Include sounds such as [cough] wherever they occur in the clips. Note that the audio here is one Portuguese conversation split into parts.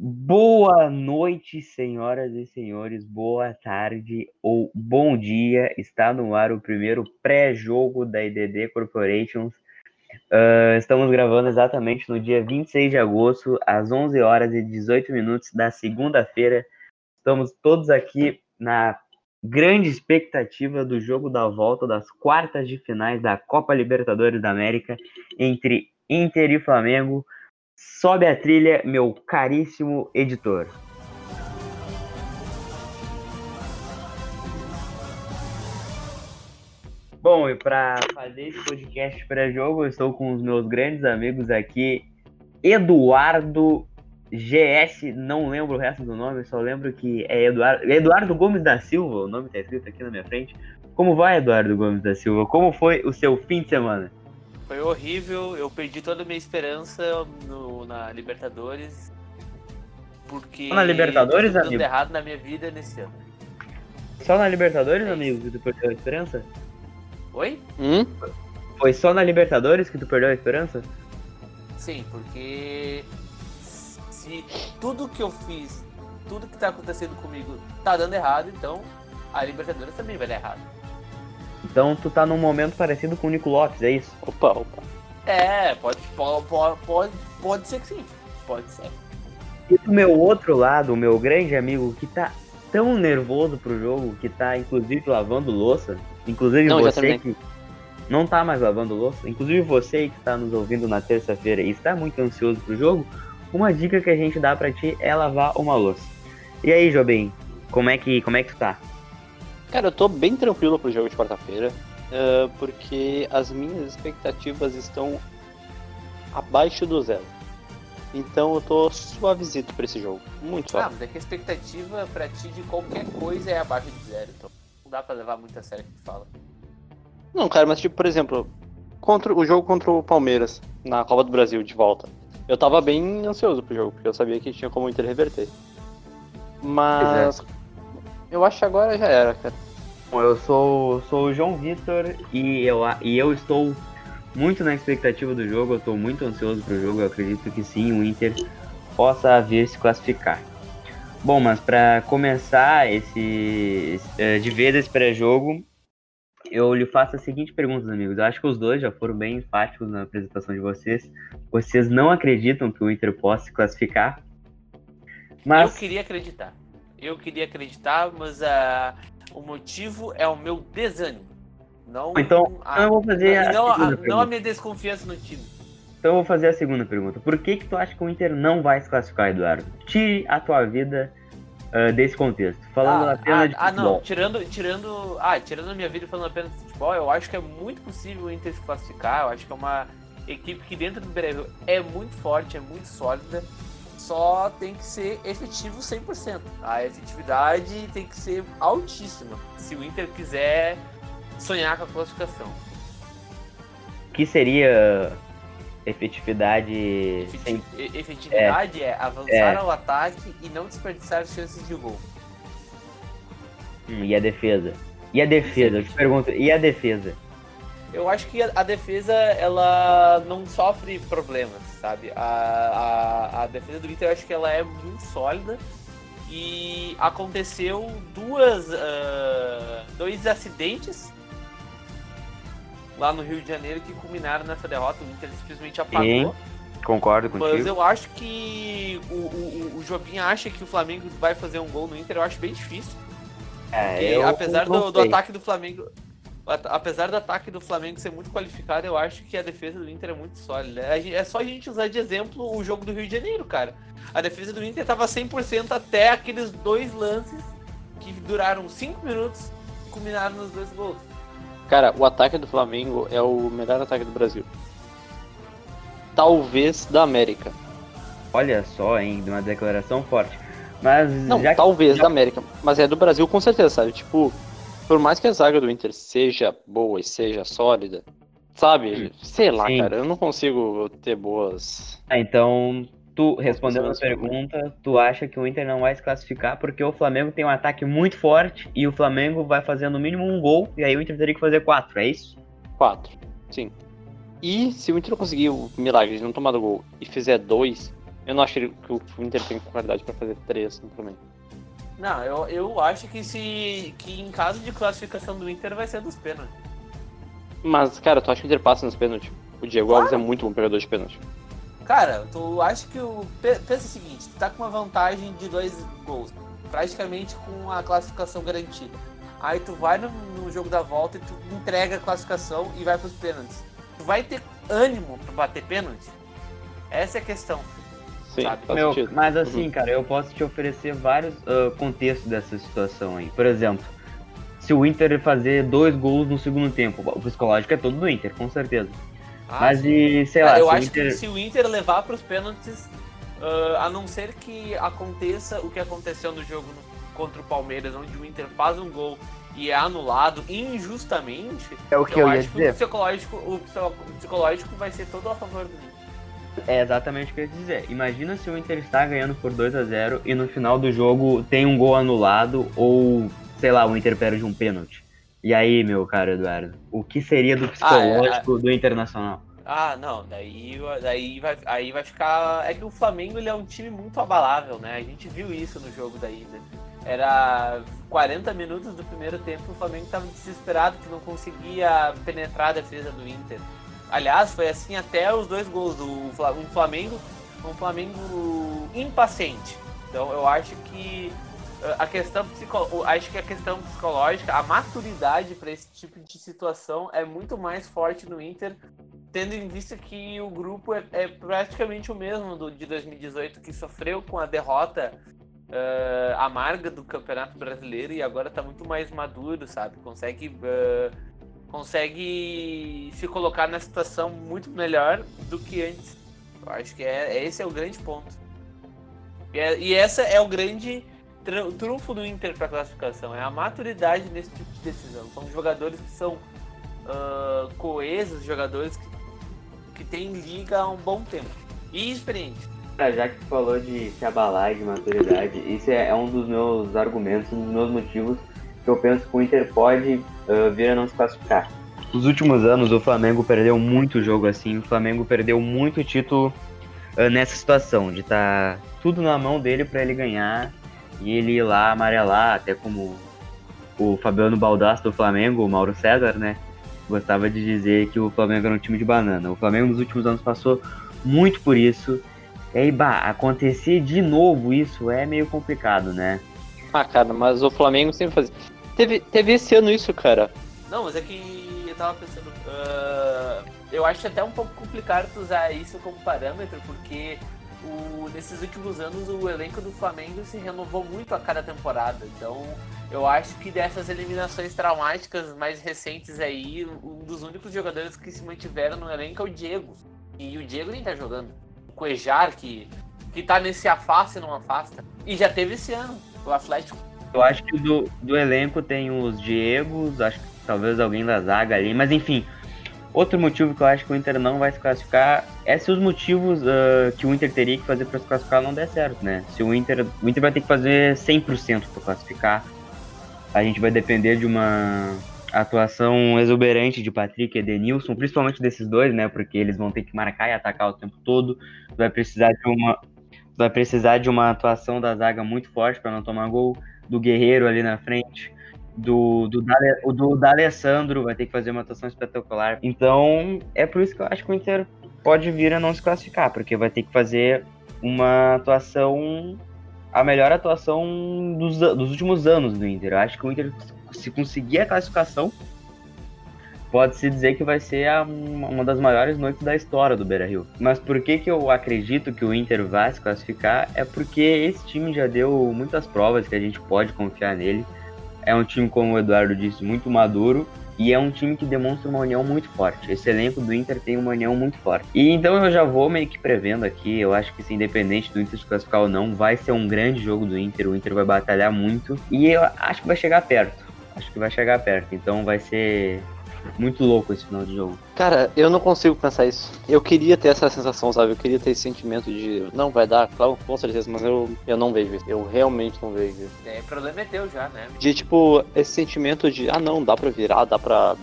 Boa noite, senhoras e senhores. Boa tarde ou bom dia. Está no ar o primeiro pré-jogo da IDD Corporations. Uh, estamos gravando exatamente no dia 26 de agosto, às 11 horas e 18 minutos da segunda-feira. Estamos todos aqui na grande expectativa do jogo da volta das quartas de finais da Copa Libertadores da América entre Inter e Flamengo. Sobe a trilha, meu caríssimo editor. Bom, e para fazer esse podcast pré-jogo, eu estou com os meus grandes amigos aqui, Eduardo GS, não lembro o resto do nome, só lembro que é Eduardo, Eduardo Gomes da Silva, o nome está escrito aqui na minha frente. Como vai, Eduardo Gomes da Silva? Como foi o seu fim de semana? Foi horrível, eu perdi toda a minha esperança no, na Libertadores. Porque. Só na Libertadores, tudo amigo? errado na minha vida nesse ano. Só na Libertadores, É amigo, que tu perdeu a esperança? Oi? Hum? Foi só na Libertadores que tu perdeu a esperança? Sim, porque. Se tudo que eu fiz, tudo que tá acontecendo comigo tá dando errado, então a Libertadores também vai dar errado. Então tu tá num momento parecido com o Nico Lopes, é isso? Opa, opa. É, pode, pode, pode, pode ser que sim. Pode ser. E do meu outro lado, o meu grande amigo que tá tão nervoso pro jogo, que tá inclusive lavando louça, inclusive Não, você que não tá mais lavando louça, inclusive você que tá nos ouvindo na terça-feira e está muito ansioso pro jogo, uma dica que a gente dá pra ti é lavar uma louça. E aí, Jobim, como é que, como é que tu tá? Cara, eu tô bem tranquilo pro jogo de quarta-feira, eh, porque as minhas expectativas estão abaixo do zero. Então eu tô suavizito pra esse jogo. Muito Ah, suave. mas é que a expectativa pra ti de qualquer coisa é abaixo de zero, então não dá pra levar muito a sério o que tu fala. Não, cara, mas tipo, por exemplo, contra o jogo contra o Palmeiras na Copa do Brasil de volta. Eu tava bem ansioso pro jogo, porque eu sabia que tinha como Inter reverter. Mas eu acho que agora já era, cara. Bom, eu sou, sou o João Vitor e eu, e eu estou muito na expectativa do jogo, eu estou muito ansioso pro jogo, eu acredito que sim, o Inter possa vir se classificar. Bom, mas para começar esse, esse, eh, de vez esse pré-jogo, eu lhe faço a seguinte pergunta, amigos. Eu acho que os dois já foram bem enfáticos na apresentação de vocês. Vocês não acreditam que o Inter possa se classificar? Mas Eu queria acreditar. Eu queria acreditar, mas ah, o motivo é o meu desânimo. Não, Então, a, eu vou fazer a não, a- não pergunta. a minha desconfiança no time. Então eu vou fazer a segunda pergunta. Por que que tu acha que o Inter não vai se classificar, Eduardo? Tire a tua vida ah, desse contexto. Falando ah, apenas ah, de ah, não, futebol. tirando, tirando, ah, tirando a minha vida e falando apenas de futebol, eu acho que é muito possível o Inter se classificar. Eu acho que é uma equipe que dentro do Beira-Rio é muito forte, é muito sólida. Só tem que ser efetivo 100%. A efetividade tem que ser altíssima se o Inter quiser sonhar com a classificação. O que seria efetividade Efeti- sem... Efetividade é, avançar É. ao ataque e não desperdiçar chances de gol. Hum, e a defesa? E a defesa? Eu te pergunto, e a defesa? Eu acho que a, defesa ela não sofre problemas, sabe? A, a, a defesa do Inter eu acho que ela é muito sólida e aconteceu duas ah, dois acidentes lá no Rio de Janeiro que culminaram nessa derrota. O Inter simplesmente apagou. Concordo Mas contigo. eu acho que o, o, o Jobim acha que o Flamengo vai fazer um gol no Inter, eu acho bem difícil. É, Porque apesar do, do ataque do Flamengo. Apesar do ataque do Flamengo ser muito qualificado, eu acho que a defesa do Inter é muito sólida. É só a gente usar de exemplo o jogo do Rio de Janeiro, cara. A defesa do Inter tava 100% até aqueles dois lances que duraram 5 minutos e culminaram nos dois gols. Cara, o ataque do Flamengo é o melhor ataque do Brasil. Talvez da América. Olha só, hein, de uma declaração forte. Mas Não, já talvez já- da América. Mas é do Brasil com certeza, sabe? Tipo, por mais que a zaga do Inter seja boa e seja sólida, sabe? Sei lá, Sim. cara, eu não consigo ter boas. Ah, então, tu, respondendo a pergunta, tu acha que o Inter não vai se classificar porque o Flamengo tem um ataque muito forte e o Flamengo vai fazer no mínimo um gol e aí o Inter teria que fazer quatro, é isso? Quatro. Sim. E se o Inter conseguir o milagre de não tomar do gol e fizer dois, Eu não acho que o Inter tem qualidade pra fazer três também. Não, eu, eu acho que se. que em caso de classificação do Inter vai ser dos pênaltis. Mas, cara, tu acha que o Inter passa nos pênaltis? O Diego Claro. Alves é muito bom pegador de pênalti. Cara, tu acha que o. pe- Pensa o seguinte, tu tá com uma vantagem de dois gols. Praticamente com a classificação garantida. Aí tu vai no, no jogo da volta e tu entrega a classificação e vai pros pênaltis. Tu vai ter ânimo pra bater pênalti? Essa é a questão. Sim, Meu, mas assim, cara, eu posso te oferecer vários ah, contextos dessa situação aí. Por exemplo, se o Inter fazer dois gols no segundo tempo, o psicológico é todo do Inter, com certeza. Ah, mas sim. e, sei Cara, lá, eu se o acho Inter... que se o Inter levar pros pênaltis, ah, a não ser que aconteça o que aconteceu no jogo no- contra o Palmeiras, onde o Inter faz um gol e é anulado injustamente, É o que eu, eu, ia acho que o dizer. psicológico, o psi- o psicológico vai ser todo a favor do Inter. É exatamente o que eu ia dizer. Imagina se o Inter está ganhando por 2 a 0 e no final do jogo tem um gol anulado ou, sei lá, o Inter perde um pênalti. E aí, meu caro Eduardo, o que seria do psicológico do Internacional? Ah, não, daí, daí vai, aí vai ficar. É que o Flamengo ele é um time muito abalável, né? A gente viu isso no jogo da ida. Era 40 minutos do primeiro tempo o Flamengo estava desesperado que não conseguia penetrar a defesa do Inter. Aliás, foi assim até os dois gols um Flamengo, um Flamengo impaciente. Então eu acho que eh, a questão acho que a questão psicológica, a maturidade para esse tipo de situação é muito mais forte no Inter tendo em vista que o grupo é, é praticamente o mesmo do de 2018, que sofreu com a derrota eh, amarga do Campeonato Brasileiro e agora tá muito mais maduro, sabe? Consegue, eh, consegue se colocar na situação muito melhor do que antes. Eu acho que é, esse é o grande ponto. E, é- e essa é o grande tru- trunfo do Inter para classificação, é a maturidade nesse tipo de decisão. São jogadores que são ah, coesos, jogadores que, que têm liga há um bom tempo. E experientes. Ah, Já que tu falou de se abalar de maturidade, isso é, é um dos meus argumentos, um dos meus motivos que eu penso que o Inter pode ah, vir a não se classificar. Nos últimos anos, o Flamengo perdeu muito jogo assim, o Flamengo perdeu muito título ah, nessa situação, de estar tudo na mão dele para ele ganhar e ele ir lá amarelar, até como o Fabiano Baldassi do Flamengo, o Mauro César, né? Gostava de dizer que o Flamengo era um time de banana. O Flamengo nos últimos anos passou muito por isso. E aí, bah, acontecer de novo isso é meio complicado, né? Ah, cara, mas o Flamengo sempre fazia. Teve, teve esse ano isso, cara. Não, mas é que eu tava pensando. ah, eu acho até um pouco complicado tu usar isso como parâmetro, porque o- nesses últimos anos o elenco do Flamengo se renovou muito a cada temporada. Então eu acho que dessas eliminações traumáticas mais recentes aí, um dos únicos jogadores que se mantiveram no elenco é o Diego. E o Diego nem tá jogando. O Cuejar, que, que tá nesse afasta e não afasta. E já teve esse ano, o Atlético. Eu acho que do, do elenco tem os Diegos, acho que talvez alguém da zaga ali, mas enfim. Outro motivo que eu acho que o Inter não vai se classificar é se os motivos ah, que o Inter teria que fazer para se classificar não der certo, né? Se o Inter, o Inter vai ter que fazer 100% para classificar, a gente vai depender de uma atuação exuberante de Patrick e Edenilson, principalmente desses dois, né? Porque eles vão ter que marcar e atacar o tempo todo. Vai precisar de uma vai precisar de uma atuação da zaga muito forte para não tomar gol, do Guerreiro ali na frente, do do, o do D'Alessandro vai ter que fazer uma atuação espetacular. Então, é por isso que eu acho que o Inter pode vir a não se classificar, porque vai ter que fazer uma atuação a melhor atuação dos, dos últimos anos do Inter. Eu acho que o Inter, se conseguir a classificação, pode-se dizer que vai ser a- uma das maiores noites da história do Beira-Rio. Mas por que, que eu acredito que o Inter vai se classificar? É porque esse time já deu muitas provas que a gente pode confiar nele. É um time, como o Eduardo disse, muito maduro. E é um time que demonstra uma união muito forte. Esse elenco do Inter tem uma união muito forte. E então eu já vou meio que prevendo aqui. Eu acho que, se independente do Inter se classificar ou não, vai ser um grande jogo do Inter. O Inter vai batalhar muito. E eu acho que vai chegar perto. Acho que vai chegar perto. Então vai ser muito louco esse final de jogo. Cara, eu não consigo pensar isso. Eu queria ter essa sensação, sabe? Eu queria ter esse sentimento de. Não, vai dar, claro, com certeza, mas eu, eu não vejo isso. Eu realmente não vejo isso. É, o problema é teu já, né? De tipo, esse sentimento de, ah não, dá pra virar, dá pra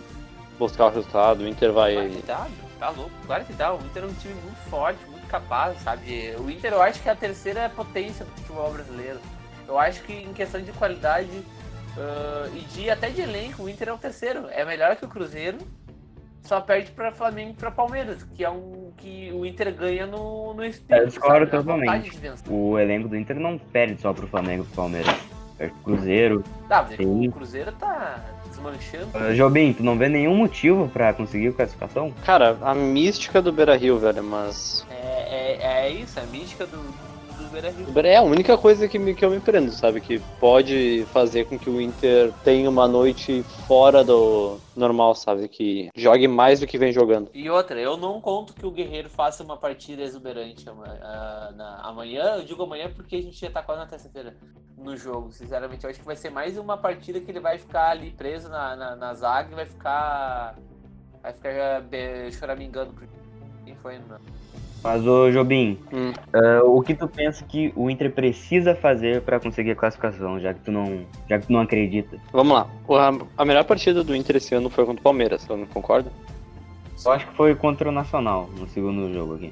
buscar o resultado, o Inter vai. Claro que dá, tá louco. Claro que dá. O Inter é um time muito forte, muito incapaz, sabe? O Inter eu acho que é a terceira potência do futebol brasileiro. Eu acho que em questão de qualidade uh, e de até de elenco, o Inter é o terceiro. É melhor que o Cruzeiro, só perde para Flamengo e para Palmeiras, que é um que o Inter ganha no, no espírito. Eu discordo totalmente. O elenco do Inter não perde só pro Flamengo e pro Palmeiras. Perde pro Cruzeiro. Tá, mas o Cruzeiro tá desmanchando. Uh, Jobim, tu não vê nenhum motivo para conseguir a classificação? Cara, a mística do Beira Rio, velho, mas. É, é, é isso, a mística do, é a única coisa que, me, que eu me prendo, sabe? Que pode fazer com que o Inter tenha uma noite fora do normal, sabe? Que jogue mais do que vem jogando. E outra, eu não conto que o Guerreiro faça uma partida exuberante amanhã. Eu digo amanhã porque a gente já tá quase na terça-feira no jogo, sinceramente. Eu acho que vai ser mais uma partida que ele vai ficar ali preso na, na, na zaga e vai ficar. Vai ficar eh, choramingando. Quem foi, mano? Mas, ô Jobim, hum. uh, o que tu pensa que o Inter precisa fazer para conseguir a classificação, já que tu não, já que tu não acredita? Vamos lá. A, melhor partida do Inter esse ano foi contra o Palmeiras, você não concorda? Eu acho que foi contra o Nacional, no segundo jogo aqui.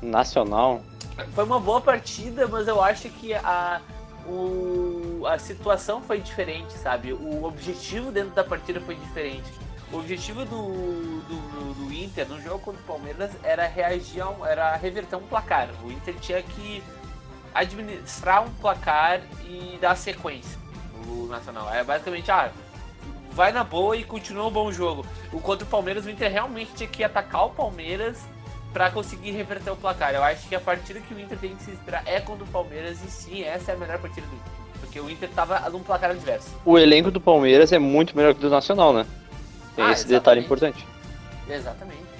Nacional? Foi uma boa partida, mas eu acho que a, o, a situação foi diferente, sabe? O objetivo dentro da partida foi diferente. O objetivo do, do, do, Inter no jogo contra o Palmeiras era reagir um, era reverter um placar. O Inter tinha que administrar um placar e dar sequência no Nacional. É basicamente, ah, vai na boa e continua um bom jogo. O contra o Palmeiras, o Inter realmente tinha que atacar o Palmeiras para conseguir reverter o placar. Eu acho que a partida que o Inter tem que se esperar é contra o Palmeiras e sim, essa é a melhor partida do Inter. Porque o Inter tava num placar adverso. O elenco do Palmeiras é muito melhor que o do Nacional, né? Tem ah, esse exatamente. detalhe importante. Exatamente.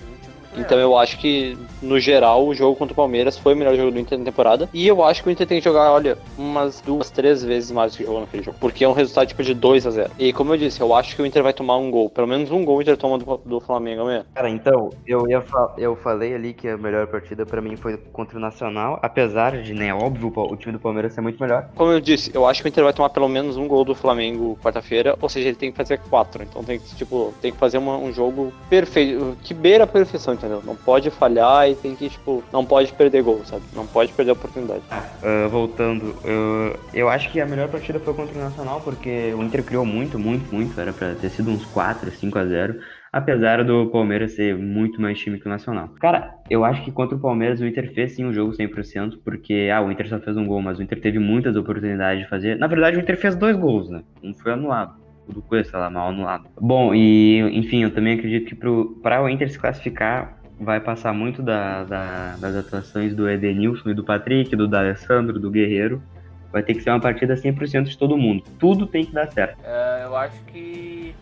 Então eu acho que, no geral, o jogo contra o Palmeiras foi o melhor jogo do Inter na temporada. E eu acho que o Inter tem que jogar, olha, umas duas, três vezes mais do que jogou naquele jogo. Porque é um resultado tipo de 2 a 0 E como eu disse, eu acho que o Inter vai tomar um gol. Pelo menos um gol o Inter toma do, do Flamengo amanhã. Cara, então, eu, ia eu falei ali que a melhor partida para mim foi contra o Nacional. Apesar de, né, óbvio, o time do Palmeiras ser muito melhor. Como eu disse, eu acho que o Inter vai tomar pelo menos um gol do Flamengo quarta-feira. Ou seja, ele tem que fazer quatro. Então tem que, tipo, tem que fazer uma, um jogo perfeito. Que beira a perfeição, entendeu? Não pode falhar e tem que, tipo, não pode perder gol, sabe? Não pode perder a oportunidade. Uh, voltando, eu, eu acho que a melhor partida foi contra o Nacional, porque o Inter criou muito, muito, muito. Era pra ter sido uns 4, 5 a 0 apesar do Palmeiras ser muito mais time que o Nacional. Cara, eu acho que contra o Palmeiras o Inter fez sim um jogo 100%, porque, ah, o Inter só fez um gol, mas o Inter teve muitas oportunidades de fazer. Na verdade, o Inter fez dois gols, né? Um foi anulado. Do Cuesta lá, mal anulado. Bom, e, enfim, eu também acredito que para o Inter se classificar, vai passar muito da, da, das atuações do Edenilson e do Patrick, do D'Alessandro, do Guerreiro. Vai ter que ser uma partida 100% de todo mundo. Tudo tem que dar certo. É, eu acho que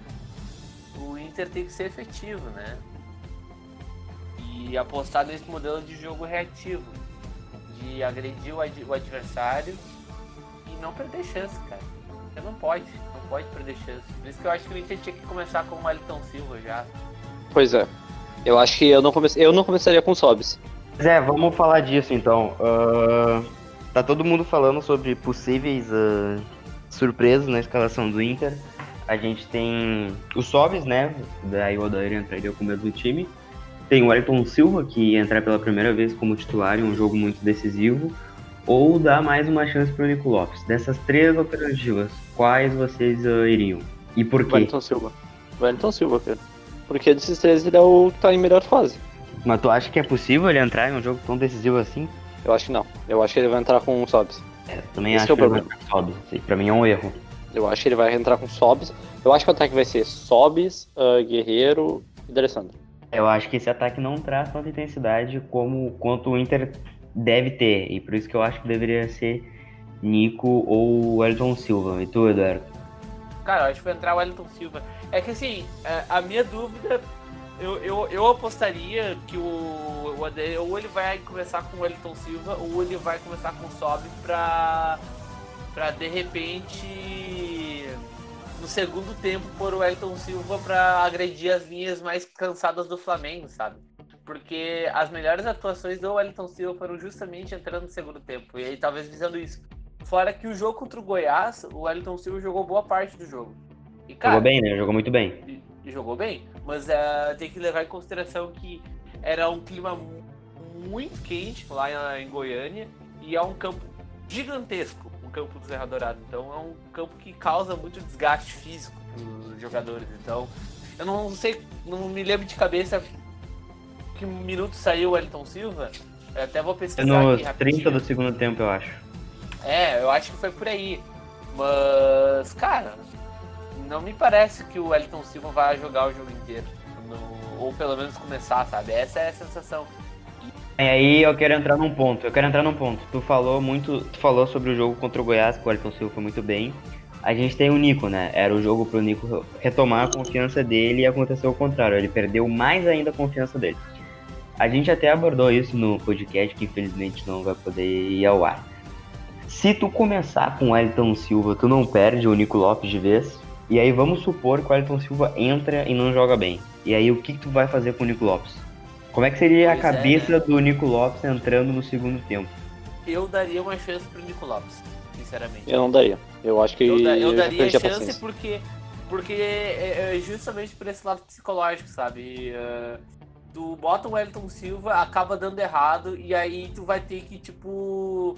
o Inter tem que ser efetivo, né? E apostar nesse modelo de jogo reativo. De agredir o, ad o adversário e não perder chance, cara. Você não pode, pode perder chance. Por isso que eu acho que o Inter tinha que começar com o Wellington Silva já. Pois é. Eu acho que eu não, comece... eu não começaria com Sobs. É, vamos falar disso então. Uh, tá todo mundo falando sobre possíveis uh, surpresas na escalação do Inter. A gente tem o Sobs, né? Daí o Odair entraria com o mesmo time. Tem o Wellington Silva, que entra pela primeira vez como titular em um jogo muito decisivo. Ou dá mais uma chance pro Nico Lopes. Dessas três alternativas, quais vocês uh, iriam? E por quê? Wellington Silva. Wellington Silva, cara. Porque desses três ele é o que tá em melhor fase. Mas tu acha que é possível ele entrar em um jogo tão decisivo assim? Eu acho que não. Eu acho que ele vai entrar com um Sobs. É, também Esse acho é que ele vai entrar com Sobs. Pra mim é um erro. Eu acho que ele vai entrar com Sobs. Eu acho que o ataque vai ser Sobs, uh, Guerreiro e D'Alessandro. Eu acho que esse ataque não traz tanta intensidade como quanto o Inter deve ter. E por isso que eu acho que deveria ser Nico ou Elton Silva. E tu, Eduardo? Cara, eu acho que vai entrar o Wellington Silva. É que assim, é, a minha dúvida, eu, eu, eu apostaria que o, o AD, ou ele vai começar com o Wellington Silva, ou ele vai começar com o Sob pra, pra de repente no segundo tempo pôr o Wellington Silva pra agredir as linhas mais cansadas do Flamengo, sabe? Porque as melhores atuações do Wellington Silva foram justamente entrando no segundo tempo. E aí talvez visando isso. Fora que o jogo contra o Goiás, o Wellington Silva jogou boa parte do jogo. E, cara, jogou bem, né? Jogou muito bem. Jogou bem, mas uh, tem que levar em consideração que era um clima muito quente lá em Goiânia e é um campo gigantesco, um campo do Serra Dourada. Então é um campo que causa muito desgaste físico para os jogadores. Então eu não sei, não me lembro de cabeça que minuto saiu o Elton Silva. Eu até vou pesquisar no aqui 30 do segundo tempo, eu acho. É, eu acho que foi por aí. Mas, cara, não me parece que o Elton Silva vai jogar o jogo inteiro. No, ou pelo menos começar, sabe? Essa é a sensação. E aí eu quero entrar num ponto, eu quero entrar num ponto. Tu falou muito, tu falou sobre o jogo contra o Goiás, que o Elton Silva foi muito bem. A gente tem o Nico, né? Era o jogo pro Nico retomar a confiança dele e aconteceu o contrário, ele perdeu mais ainda a confiança dele. A gente até abordou isso no podcast, que infelizmente não vai poder ir ao ar. Se tu começar com o Elton Silva, tu não perde o Nico Lopes de vez. E aí vamos supor que o Elton Silva entra e não joga bem. E aí o que, que tu vai fazer com o Nico Lopes? Como é que seria Pois a é, cabeça né? do Nico Lopes entrando no segundo tempo? Eu daria uma chance pro Nico Lopes, sinceramente. Eu não daria. Eu acho que Eu, da- eu já daria a chance paciência. porque, porque é, é justamente por esse lado psicológico, sabe? É, tu bota o Wellington Silva, acaba dando errado, e aí tu vai ter que, tipo,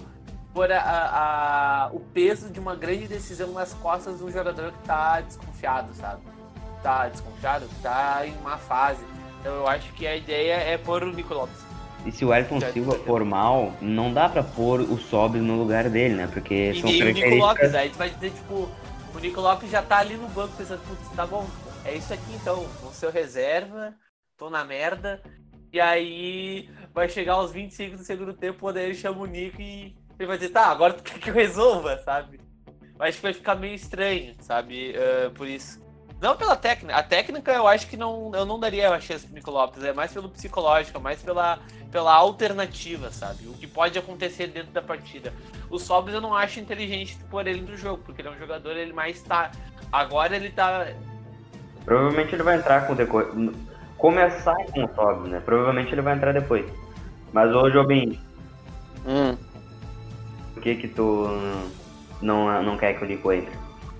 pôr a, a- a- o peso de uma grande decisão nas costas de um jogador que tá desconfiado, sabe? Tá desconfiado, que tá em uma fase. Então eu acho que a ideia é pôr o Nico Lopes. E se o Elton Silva for mal, não dá pra pôr o Sobres no lugar dele, né? Porque E são nem o Nico características... Lopes, aí tu vai dizer, tipo, o Nico Lopes já tá ali no banco pensando, putz, tá bom, é isso aqui então, vou ser o reserva, tô na merda, e aí vai chegar aos 25 do segundo tempo, quando ele chama o Nico e ele vai dizer, tá, agora tu quer que eu resolva, sabe? Acho que vai ficar meio estranho, sabe? Ah, por isso. Não pela técnica. A técnica eu acho que não, eu não daria a chance pro Nico Lopes. É mais pelo psicológico, é mais pela, pela alternativa, sabe? O que pode acontecer dentro da partida. O Sobres eu não acho inteligente pôr ele no jogo, porque ele é um jogador, ele mais tá. Agora ele tá. Provavelmente ele vai entrar com o decor... Começar com o Sobres, né? Provavelmente ele vai entrar depois. Mas ô Jobim, Hum. por que que tu não, não quer que o Nico entre?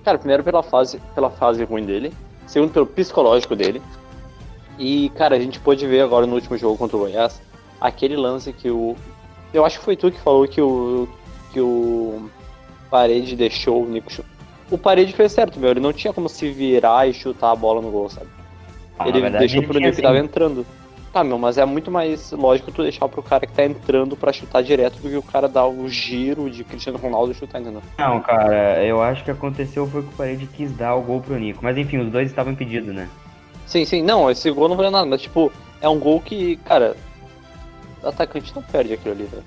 Cara, primeiro pela fase, pela fase ruim dele, segundo pelo psicológico dele. E, cara, a gente pôde ver agora no último jogo contra o Goiás aquele lance que o. Eu acho que foi tu que falou que o. que o Parede deixou o Nico chutar. O Parede fez certo, meu. Ele não tinha como se virar e chutar a bola no gol, sabe? Ah, ele verdade, deixou ele pro Nico que tava entrando. Tá, meu, mas é muito mais lógico tu deixar pro cara que tá entrando pra chutar direto do que o cara dar o giro de Cristiano Ronaldo e chutar, entendeu? Não, cara, eu acho que aconteceu foi que o Parede quis dar o gol pro Nico. Mas enfim, os dois estavam impedidos, né? Sim, sim, não, esse gol não valeu nada, mas tipo, é um gol que, cara, o atacante não perde aquilo ali, velho.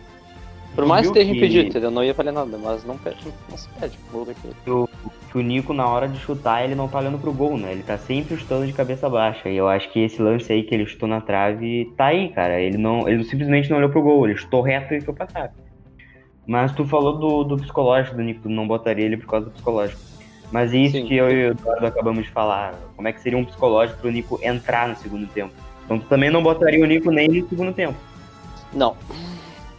Por mais que esteja impedido, entendeu? Não ia valer nada, mas não perde, não se perde o gol daquele. Que o Nico, na hora de chutar, ele não tá olhando pro gol, né? Ele tá sempre chutando de cabeça baixa. E eu acho que esse lance aí que ele chutou na trave tá aí, cara. Ele não. Ele simplesmente não olhou pro gol, ele chutou reto e foi pra trave. Mas tu falou do, do psicológico do Nico, tu não botaria ele por causa do psicológico. Mas isso Sim. que eu e o Eduardo acabamos de falar, como é que seria um psicológico pro Nico entrar no segundo tempo? Então tu também não botaria o Nico nem no segundo tempo. Não.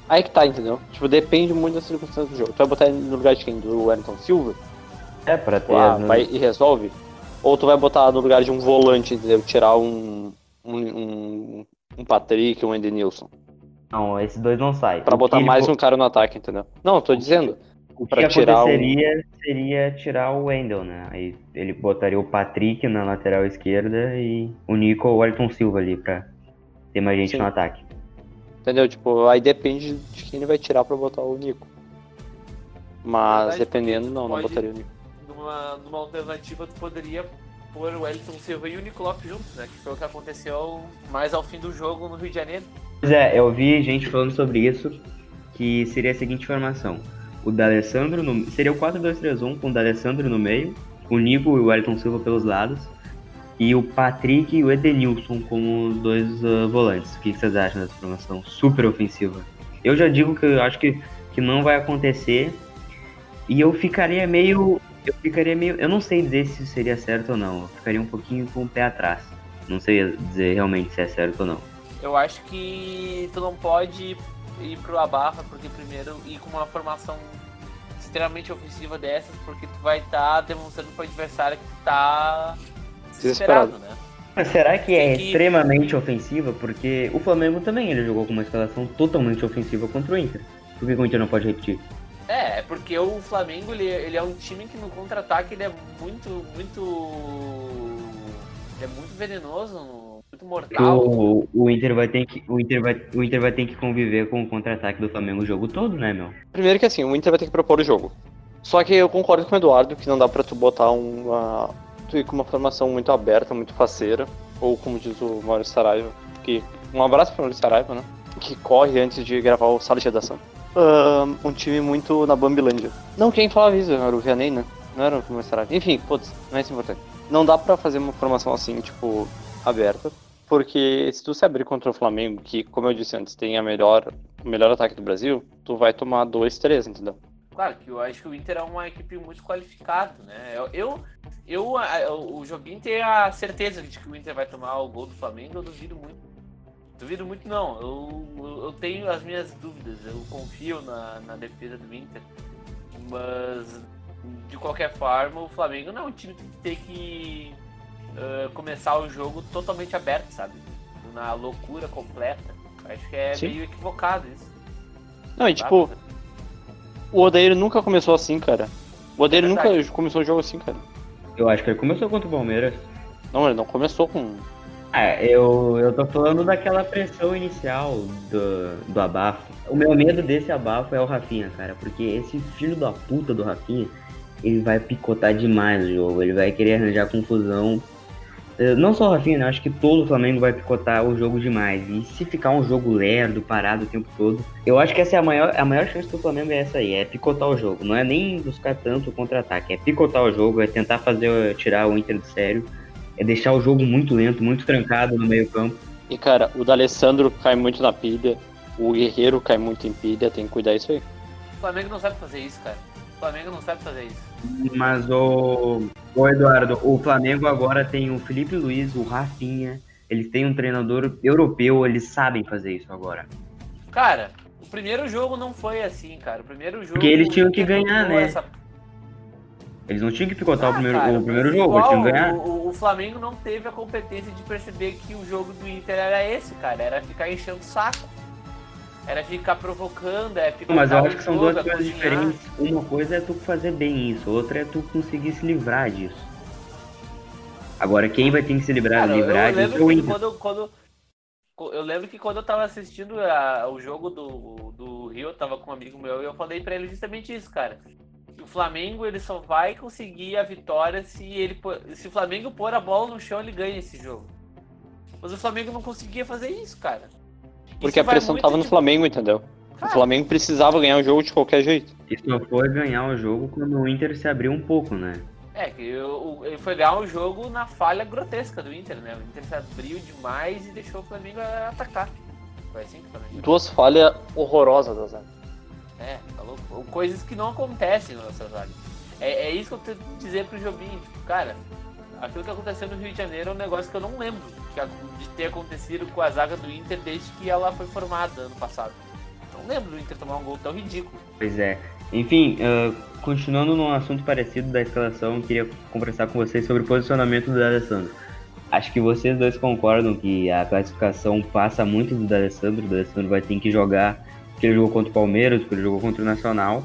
Aí que tá, entendeu? Tipo, depende muito das circunstâncias do jogo. Tu vai botar ele no lugar de quem? Do Wellington Silva? É, pra ter. Ah, as- vai e resolve? Ou tu vai botar no lugar de um volante, entendeu? Tirar um. um, um, um Patrick, um Edenilson. Não, esses dois não saem. Pra O botar ele mais um cara no ataque, entendeu? Não, eu tô dizendo. O que pra tirar o- aconteceria seria tirar o Wendel, né? Aí ele botaria o Patrick na lateral esquerda e o Nico ou o Elton Silva ali pra ter mais gente Sim. no ataque. Entendeu? Tipo, aí depende de quem ele vai tirar pra botar o Nico. Mas verdade, dependendo, não, não pode- botaria o Nico. Numa, numa alternativa, tu poderia pôr o Wellington Silva e o Nico Lopes juntos, né? Que foi o que aconteceu mais ao fim do jogo no Rio de Janeiro. Pois é, eu vi gente falando sobre isso, que seria a seguinte formação. O D'Alessandro no... seria o 4-2-3-1 com o D'Alessandro no meio, o Nico e o Elton Silva pelos lados, e o Patrick e o Edenilson como os dois ah, volantes. O que vocês acham dessa formação super ofensiva? Eu já digo que eu acho que, que não vai acontecer, e eu ficaria meio. Eu ficaria meio. Eu não sei dizer se seria certo ou não. Eu ficaria um pouquinho com o pé atrás. Não sei dizer realmente se é certo ou não. Eu acho que tu não pode ir pro Abarra, porque primeiro ir com uma formação extremamente ofensiva dessas, porque tu vai estar demonstrando pro adversário que tu tá desesperado, né? Mas será que é Que- extremamente ofensiva? Porque o Flamengo também ele jogou com uma escalação totalmente ofensiva contra o Inter. Por que o Inter não pode repetir? É, é porque o Flamengo ele, ele é um time que no contra-ataque ele é muito, muito. Ele é muito venenoso, muito mortal. O, o Inter vai ter que o Inter vai, o Inter vai ter que conviver com o contra-ataque do Flamengo o jogo todo, né, meu? Primeiro que assim, o Inter vai ter que propor o jogo. Só que eu concordo com o Eduardo que não dá pra tu botar uma. Tu ir com uma formação muito aberta, muito faceira. Ou como diz o Maurício Saraiva, que. Um abraço pro Maurício Saraiva, né? Que corre antes de gravar o sala de redação. Ahn, um time muito na Bambilândia. Não, quem falava isso era o Vianney, né? Não era o Saraiva. Enfim, putz, não é isso importante. Não dá pra fazer uma formação assim, tipo, aberta. Porque se tu se abrir contra o Flamengo, que, como eu disse antes, tem a melhor, o melhor ataque do Brasil, tu vai tomar 2, 3, entendeu? Claro que eu acho que o Inter é uma equipe muito qualificada, né? Eu, eu, eu eu- o joguinho tem a certeza de que o Inter vai tomar o gol do Flamengo, eu duvido muito. Duvido muito não, eu, eu- tenho as minhas dúvidas, eu confio na, na defesa do Inter. Mas, de qualquer forma, o Flamengo não é um time que tem que ah, começar o jogo totalmente aberto, sabe? Na loucura completa. Acho que é Sim. meio equivocado isso. Não, e tipo, sabe? o Odair nunca começou assim, cara. O Odair É nunca começou o jogo assim, cara. Eu acho que ele começou contra o Palmeiras. Não, ele não começou com. Ah, eu, eu tô falando daquela pressão inicial do, do abafo. O meu medo desse abafo é o Rafinha, cara, porque esse filho da puta do Rafinha, ele vai picotar demais o jogo, ele vai querer arranjar confusão. Eh, Não só o Rafinha, né? Acho que todo o Flamengo vai picotar o jogo demais. E se ficar um jogo lerdo, parado o tempo todo, eu acho que essa é a maior, a maior chance do Flamengo é essa aí, é picotar o jogo. Não é nem buscar tanto o contra-ataque, é picotar o jogo, é tentar fazer tirar o Inter do sério, é deixar o jogo muito lento, muito trancado no meio campo. E cara, o D'Alessandro cai muito na pilha. O Guerreiro cai muito em pilha, tem que cuidar disso aí. O Flamengo não sabe fazer isso, cara. O Flamengo não sabe fazer isso. Mas o, o Eduardo, o Flamengo agora tem o Felipe Luiz, o Rafinha, eles têm um treinador europeu, eles sabem fazer isso agora. Cara, o primeiro jogo não foi assim, cara. O primeiro jogo. Porque eles tinham que ganhar, né? essa- Eles não tinham que picotar o Ah, primeiro, cara, o primeiro jogo, eles tinham que ganhar. O, o- o Flamengo não teve a competência de perceber que o jogo do Inter era esse, cara. Era ficar enchendo o saco. Era ficar provocando, é ficar. Mas eu acho que são duas é coisas diferentes. Uma coisa é tu fazer bem isso, outra é tu conseguir se livrar disso. Agora, quem vai ter que se livrar, Cara, livrar eu disso é o Inter. quando, quando. Eu lembro que quando eu tava assistindo a- o jogo do, do Rio, eu tava com um amigo meu e eu falei pra ele justamente isso, cara. O Flamengo ele só vai conseguir a vitória se ele pôr- se o Flamengo pôr a bola no chão, ele ganha esse jogo. Mas o Flamengo não conseguia fazer isso, cara. Porque Isso a pressão tava no de- Flamengo, entendeu? O Flamengo precisava ganhar o jogo de qualquer jeito. E só foi ganhar o jogo quando o Inter se abriu um pouco, né? É, ele foi ganhar o jogo na falha grotesca do Inter, né? O Inter se abriu demais e deixou o Flamengo atacar. Foi assim que o Flamengo. Duas falhas horrorosas zaga. É, tá louco. Coisas que não acontecem na nossa zaga. É, é isso que eu tento dizer pro Jobim. Tipo, cara, aquilo que aconteceu no Rio de Janeiro é um negócio que eu não lembro de ter acontecido com a zaga do Inter desde que ela foi formada ano passado. Não lembro do Inter tomar um gol tão ridículo. Pois é. Enfim, ah, continuando num assunto parecido da escalação, queria conversar com vocês sobre o posicionamento do D'Alessandro. Acho que vocês dois concordam que a classificação passa muito do D'Alessandro. O D'Alessandro vai ter que jogar, porque ele jogou contra o Palmeiras, porque ele jogou contra o Nacional.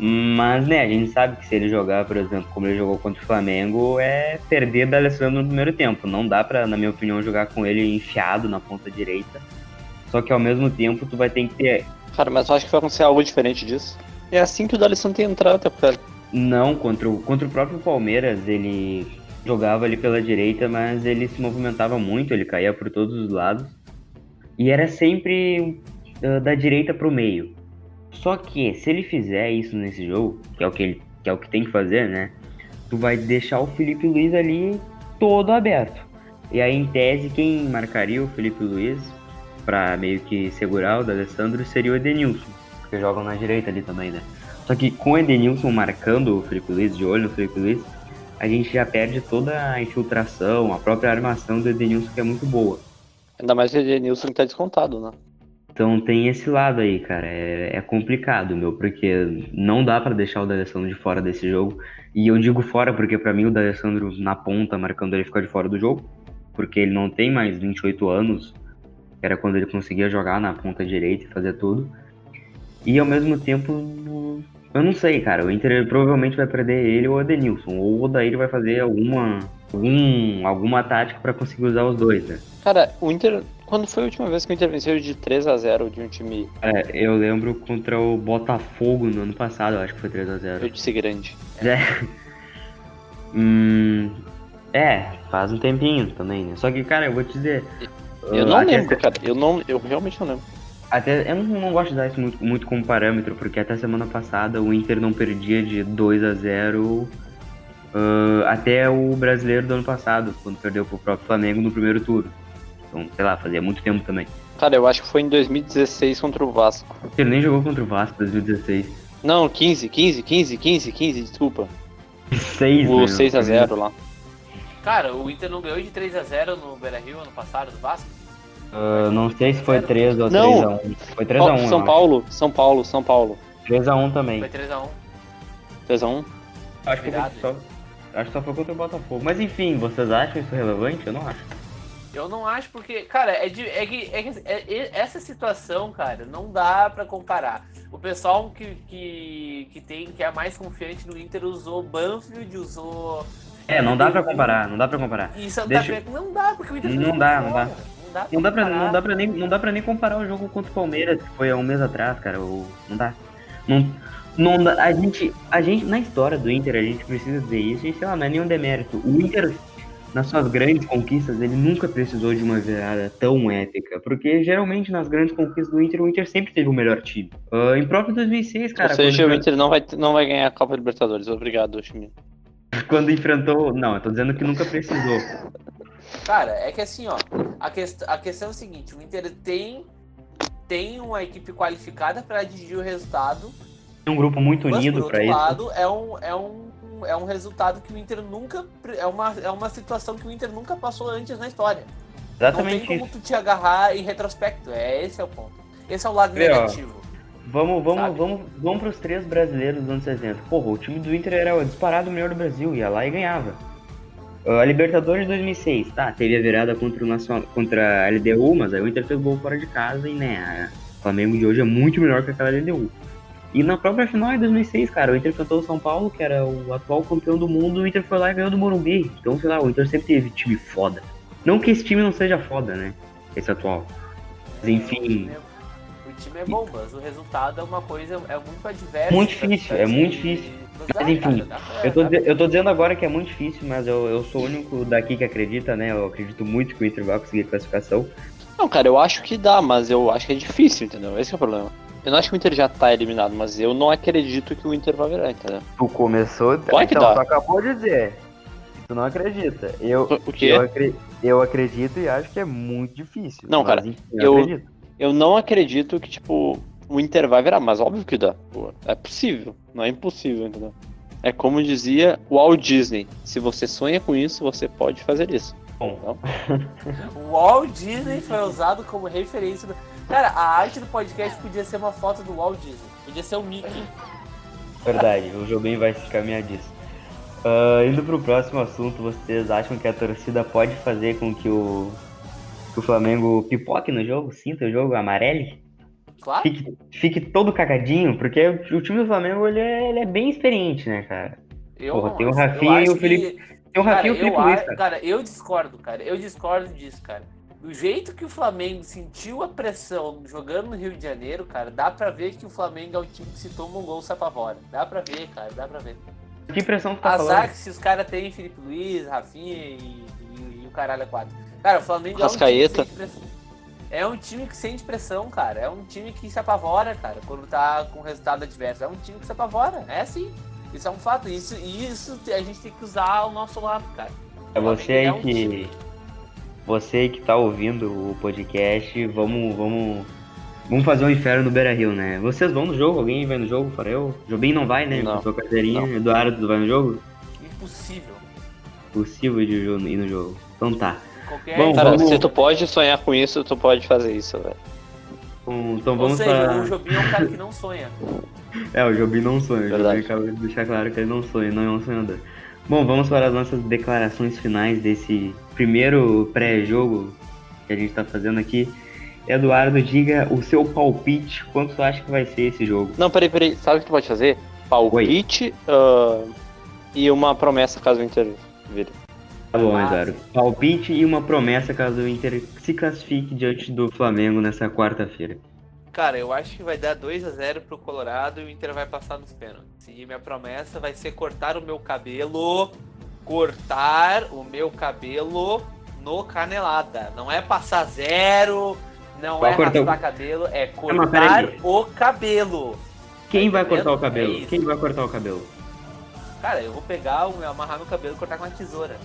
Mas, né, a gente sabe que se ele jogar, por exemplo, como ele jogou contra o Flamengo, é perder o D'Alessandro no primeiro tempo. Não dá pra, na minha opinião, jogar com ele enfiado na ponta direita. Só que ao mesmo tempo tu vai ter que ter Cara, mas eu acho que vai acontecer algo diferente disso. É assim que o D'Alessandro tem entrado, cara. Não, contra o, contra o próprio Palmeiras, ele jogava ali pela direita, mas ele se movimentava muito, ele caía por todos os lados. E era sempre ah, da direita pro meio. Só que se ele fizer isso nesse jogo, que é o que ele que é o que tem que fazer, né? Tu vai deixar o Felipe Luiz ali todo aberto. E aí, em tese, quem marcaria o Felipe Luiz pra meio que segurar o D'Alessandro seria o Edenilson, porque jogam na direita ali também, né? Só que com o Edenilson marcando o Felipe Luiz, de olho no Felipe Luiz, a gente já perde toda a infiltração, a própria armação do Edenilson, que é muito boa. Ainda mais o Edenilson tá descontado, né? Então tem esse lado aí, cara. É, é complicado, meu, porque não dá pra deixar o D'Alessandro de fora desse jogo. E eu digo fora porque pra mim o D'Alessandro na ponta, marcando ele ficar de fora do jogo. porque ele não tem mais 28 anos, era quando ele conseguia jogar na ponta direita e fazer tudo. E ao mesmo tempo, eu não sei, cara, o Inter provavelmente vai perder ele ou o Adenilson, ou o Odair vai fazer alguma, algum, alguma tática para conseguir usar os dois, né? Cara, o Inter. Quando foi a última vez que o Inter venceu de 3 a 0 de um time? É, eu lembro contra o Botafogo no ano passado, eu acho que foi 3 a 0 Eu disse grande. É. [laughs] hum, é, faz um tempinho também, né? Só que, cara, eu vou te dizer. Eu não lembro, cara. Eu, não, eu realmente não lembro. Até, eu não, não gosto de dar isso muito, muito como parâmetro, porque até semana passada o Inter não perdia de 2 a 0 uh, até o brasileiro do ano passado, quando perdeu pro próprio Flamengo no primeiro turno. Então, sei lá, fazia muito tempo também. Cara, eu acho que foi em 2016 contra o Vasco. Ele nem jogou contra o Vasco em 2016. Não, 15, 15, 15, 15, 15, desculpa. 6, O 6 a 0 lá. Cara, o Inter não ganhou de 3x0 no Beira Rio ano passado, do Vasco? Uh, não sei se foi 3 ou Não. 3x1. Foi 3x1. São Paulo, São Paulo, São Paulo. 3x1 também. Foi 3x1. 3x1? Acho que, Virado. só, acho que só foi contra o Botafogo. Mas enfim, vocês acham isso relevante? Eu não acho. Eu não acho porque, cara, é, de, é, que, é, que- é- é- essa situação, cara, não dá pra comparar. O pessoal que, que, que tem, que é mais confiante no Inter usou Banfield, usou. É, não dá pra comparar, não dá pra comparar. E Santa Deixa- Fé. Não dá, porque o Inter Não dá, não dá. Não dá, Não dá, pra, não, dá pra nem, não dá pra nem comparar o jogo contra o Palmeiras, que foi há um mês atrás, cara. O, não dá. Não, não. A gente, a gente, na história do Inter, a gente precisa dizer isso, e sei lá, não é nenhum demérito. O Inter, nas suas grandes conquistas, ele nunca precisou de uma virada tão épica. Porque geralmente nas grandes conquistas do Inter, o Inter sempre teve o melhor time. Ah, em próprio 2006, cara. Ou seja, o Inter não vai, não vai ganhar a Copa Libertadores. Obrigado, Chimino. [laughs] quando enfrentou. Não, eu tô dizendo que nunca precisou. Cara, é que assim, ó, a, quest a questão é o seguinte, o Inter tem, tem uma equipe qualificada pra atingir o resultado, Tem um grupo muito mas unido outro isso. lado, é um, é um é um resultado que o Inter nunca é uma, é uma situação que o Inter nunca passou antes na história. Não Exatamente tem isso. como tu te agarrar em retrospecto, é esse é o ponto. Esse é o lado ó. negativo. Vamos, vamos, Sabe? vamos, vamos pros três brasileiros dos anos 60. Porra, o time do Inter era o disparado melhor do Brasil, ia lá e ganhava. Ah, A Libertadores de 2006, tá, teve a virada contra, o Nacional, contra a LDU, mas aí o Inter fez gol fora de casa e, né, o Flamengo de hoje é muito melhor que aquela LDU. E na própria final de 2006, cara, o Inter enfrentou o São Paulo, que era o atual campeão do mundo, o Inter foi lá e ganhou do Morumbi. Então, sei lá, o Inter sempre teve time foda. Não que esse time não seja foda, né, esse atual. Mas enfim, O time é bom, mas o resultado é uma coisa, é muito adversa. Muito difícil, é muito difícil. Mas, enfim, Eu tô, eu tô dizendo agora que é muito difícil, mas eu, eu sou o único daqui que acredita, né? Eu acredito muito que o Inter vai conseguir classificação. Não, cara, eu acho que dá, mas eu acho que é difícil, entendeu? Esse que é o problema. Eu não acho que o Inter já tá eliminado, mas eu não acredito que o Inter vai virar, entendeu? Tu começou. Vai que dá. acabou de dizer. Tu não acredita. Eu, O quê? eu, acre- eu acredito e acho que é muito difícil. Não, mas, cara, enfim, eu- acredito. Eu não acredito que, tipo, o Inter vai virar, mas óbvio que dá. É possível, não é impossível, entendeu? É como dizia o Walt Disney: se você sonha com isso, você pode fazer isso. Bom. [laughs] O Walt Disney foi usado como referência. Do... Cara, a arte do podcast podia ser uma foto do Walt Disney. Podia ser o Mickey. Verdade, o Jobim vai se caminhar disso. Ah, indo pro próximo assunto, vocês acham que a torcida pode fazer com que o, que o Flamengo pipoque no jogo, sinta o jogo, amarele? Claro. fique, fique todo cagadinho, porque o, time do Flamengo ele é, ele é bem experiente, né, cara? Eu Porra, não tem o. Rafinha e o Felipe- que- Tem o Cara, Rafinha e o eu, Felipe Luiz, cara. cara, eu discordo, cara. Eu discordo disso, cara. Do jeito que o Flamengo sentiu a pressão jogando no Rio de Janeiro, cara, dá pra ver que o Flamengo é o time que se toma um gol se apavora. Dá pra ver, cara, dá pra ver. Que pressão tu tá Azar falando? que se os caras têm Felipe Luiz, Rafinha e, e- e o caralho é quatro. Cara, o Flamengo Rascaeta. é um time que sente pressão. É um time que sente pressão, cara. É um time que se apavora, cara, quando tá com resultado adverso. É um time que se apavora. É assim. Isso é um fato. Isso, isso a gente tem que usar ao nosso lado, cara. É O você é um que. time. Você aí que tá ouvindo o podcast, vamos, vamos. Vamos fazer um inferno no Beira Rio, né? Vocês vão no jogo? Alguém vai no jogo? Fora eu? Jobim não vai, né? Não. Com sua carteirinha. Não. Eduardo, tu vai no jogo? Impossível. Possível de ir no jogo. Então tá. Qualquer Bom, cara, vamos- se tu pode sonhar com isso, tu pode fazer isso, velho. Então, então Ou vamos seja, pra... o Jobim é um cara que não sonha. [laughs] É, o Jobim não sonha. O Jobim Verdade. acaba de deixar claro que ele não sonha, não é um sonhador. Bom, vamos para as nossas declarações finais desse primeiro pré-jogo que a gente está fazendo aqui. Eduardo, diga o seu palpite, quanto tu acha que vai ser esse jogo? Não, peraí, peraí. Sabe o que tu pode fazer? Palpite uh, e uma promessa caso o Inter vire. Tá bom, Eduardo. Palpite e uma promessa caso o Inter se classifique diante do Flamengo nessa quarta-feira. Cara, eu acho que vai dar 2 a 0 pro Colorado e o Inter vai passar nos pênaltis. E minha promessa vai ser cortar o meu cabelo. Cortar o meu cabelo no canelada. Não é passar zero, não Vai é cortar o- raspar cabelo, é mas cortar peraí. o cabelo. Quem vai entendendo? cortar o cabelo? É. Quem vai cortar o cabelo? Cara, eu vou pegar, o- amarrar meu cabelo e cortar com uma tesoura.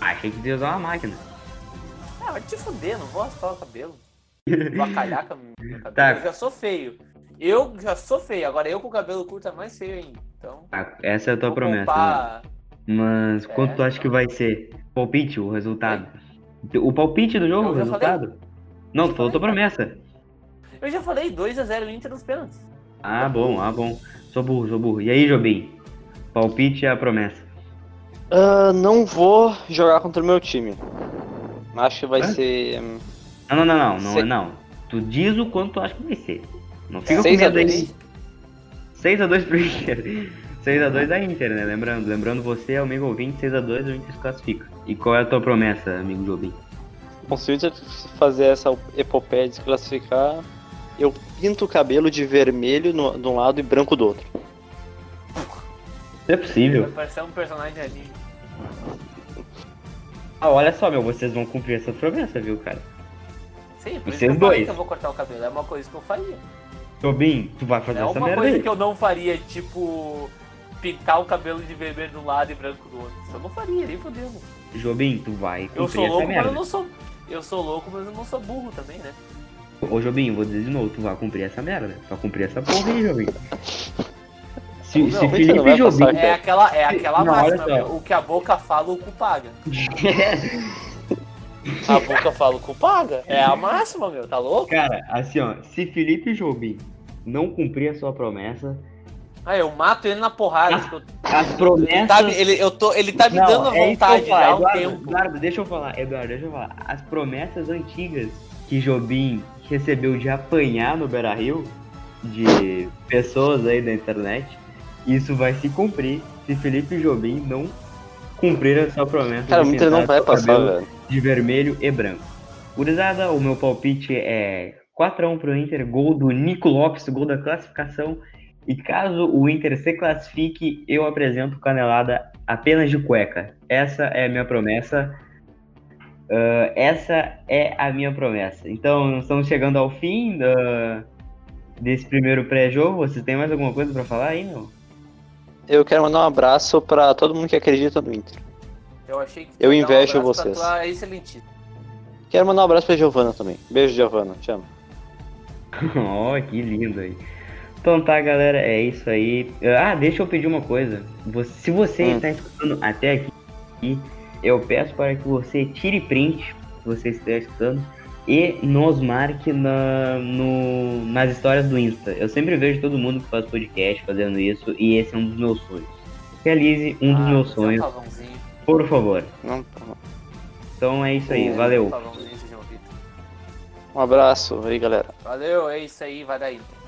Achei que ia usar uma máquina. Ah, vai te fuder, não vou raspar o cabelo. [laughs] Vou o meu cabelo. Tá. Eu já sou feio. Eu já sou feio, agora eu com o cabelo curto é mais feio ainda. Então, Ah, essa é a tua promessa. poupar- Mas quanto É. tu acha que vai ser? Palpite, o resultado. O palpite do jogo, o resultado? Não, tu falou tua promessa. Eu já falei 2x0 Inter nos pênaltis. Ah, bom, ah, bom. Sou burro, sou burro. E aí, Jobim? Palpite é a promessa. Ah, não vou jogar contra o meu time. Acho que vai Hã? ser. Não, não, não, não, não, Se- é não. Tu diz o quanto tu acha que vai ser. Não fica com Seis a medo aí. dois. 6x2 pro Inter. [laughs] 6x2 da Inter, né? Lembrando, lembrando você, amigo ouvinte, 6x2 o Inter se classifica. E qual é a tua promessa, amigo Jobim? Bom, se o Inter fazer essa epopeia de se classificar, eu pinto o cabelo de vermelho no, de um lado e branco do outro. Não é Vai possível. parecer um personagem ali. Ah, olha só, meu, vocês vão cumprir essa promessa, viu, cara? Sim, por isso Vocês que eu falei dois. que eu vou cortar o cabelo. É uma coisa que eu faria. Jobim, tu vai fazer é essa uma merda coisa aí. que eu não faria, tipo, pintar o cabelo de vermelho de um lado e branco do outro. Isso eu não faria, nem fodendo. Jobim, tu vai Eu cumprir sou essa louco, mas merda. eu não sou. Eu sou louco, mas eu não sou burro também, né? Ô, Jobim, eu vou dizer de novo, tu vai cumprir essa merda. Tu vai cumprir essa porra aí, Jobim. Se, Não, se Felipe Jobim... É aquela, é aquela Não, máxima. O que a boca fala, o cu paga. [laughs] A boca fala, o cu paga. É a máxima, meu. Tá louco? Cara, assim, ó, se Felipe Jobim não cumprir a sua promessa, Ah, eu mato ele na porrada. Ah, tipo, as ele, promessas... tá, me- ele, eu tô, ele tá me Não, dando é eu vontade já há um Eduardo, tempo. Eduardo, deixa eu falar, Eduardo, deixa eu falar. As promessas antigas que Jobim recebeu de apanhar no Beira Rio, de pessoas aí da internet, isso vai se cumprir se Felipe Jobim não cumprir a sua promessa. Cara, de o Inter não vai passar, velho. De vermelho e branco. Gurizada, o meu palpite é 4x1 pro Inter, gol do Nico Lopes, gol da classificação. E caso o Inter se classifique, eu apresento canelada apenas de cueca. Essa é a minha promessa. Ah, essa é a minha promessa. Então, estamos chegando ao fim da- desse primeiro pré-jogo. Vocês têm mais alguma coisa pra falar aí, meu? Eu quero mandar um abraço pra todo mundo que acredita no Inter. Eu achei que Eu um invejo pra vocês. tua excelentíssima. Quero mandar um abraço pra Giovana também. Beijo, Giovana. Te amo. [laughs] oh, que lindo aí. Então tá, galera, é isso aí. Ah, deixa eu pedir uma coisa. Se você Hum. está escutando até aqui, eu peço para que você tire print, se você estiver escutando, e nos marque na, no- nas histórias do Insta. Eu sempre vejo todo mundo que faz podcast fazendo isso, e esse é um dos meus sonhos. Realize um dos Ah, meus fazer um sonhos, pavãozinho, por favor. Não- Então é isso aí, Um valeu. um. Um abraço aí, galera. Valeu, é isso aí, vai Inter.